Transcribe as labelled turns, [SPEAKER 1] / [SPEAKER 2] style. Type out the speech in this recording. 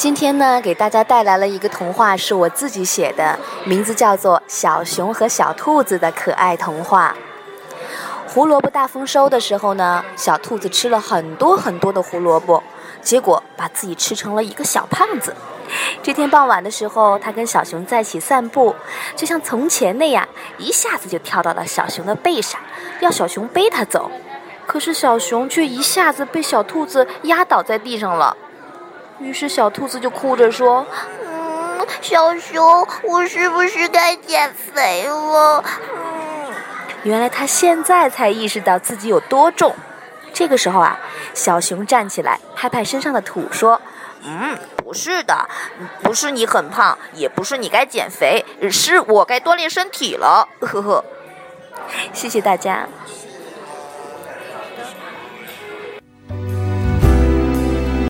[SPEAKER 1] 今天呢，给大家带来了一个童话，是我自己写的，名字叫做《小熊和小兔子的可爱童话》。胡萝卜大丰收的时候呢，小兔子吃了很多很多的胡萝卜，结果把自己吃成了一个小胖子。这天傍晚的时候，他跟小熊在一起散步，就像从前那样，一下子就跳到了小熊的背上，要小熊背他走。可是小熊却一下子被小兔子压倒在地上了。于是小兔子就哭着说：“
[SPEAKER 2] 嗯，小熊，我是不是该减肥了？”嗯，
[SPEAKER 1] 原来他现在才意识到自己有多重。这个时候啊，小熊站起来，拍拍身上的土，说：“
[SPEAKER 3] 嗯，不是的，不是你很胖，也不是你该减肥，是我该锻炼身体了。”呵呵，
[SPEAKER 1] 谢谢大家。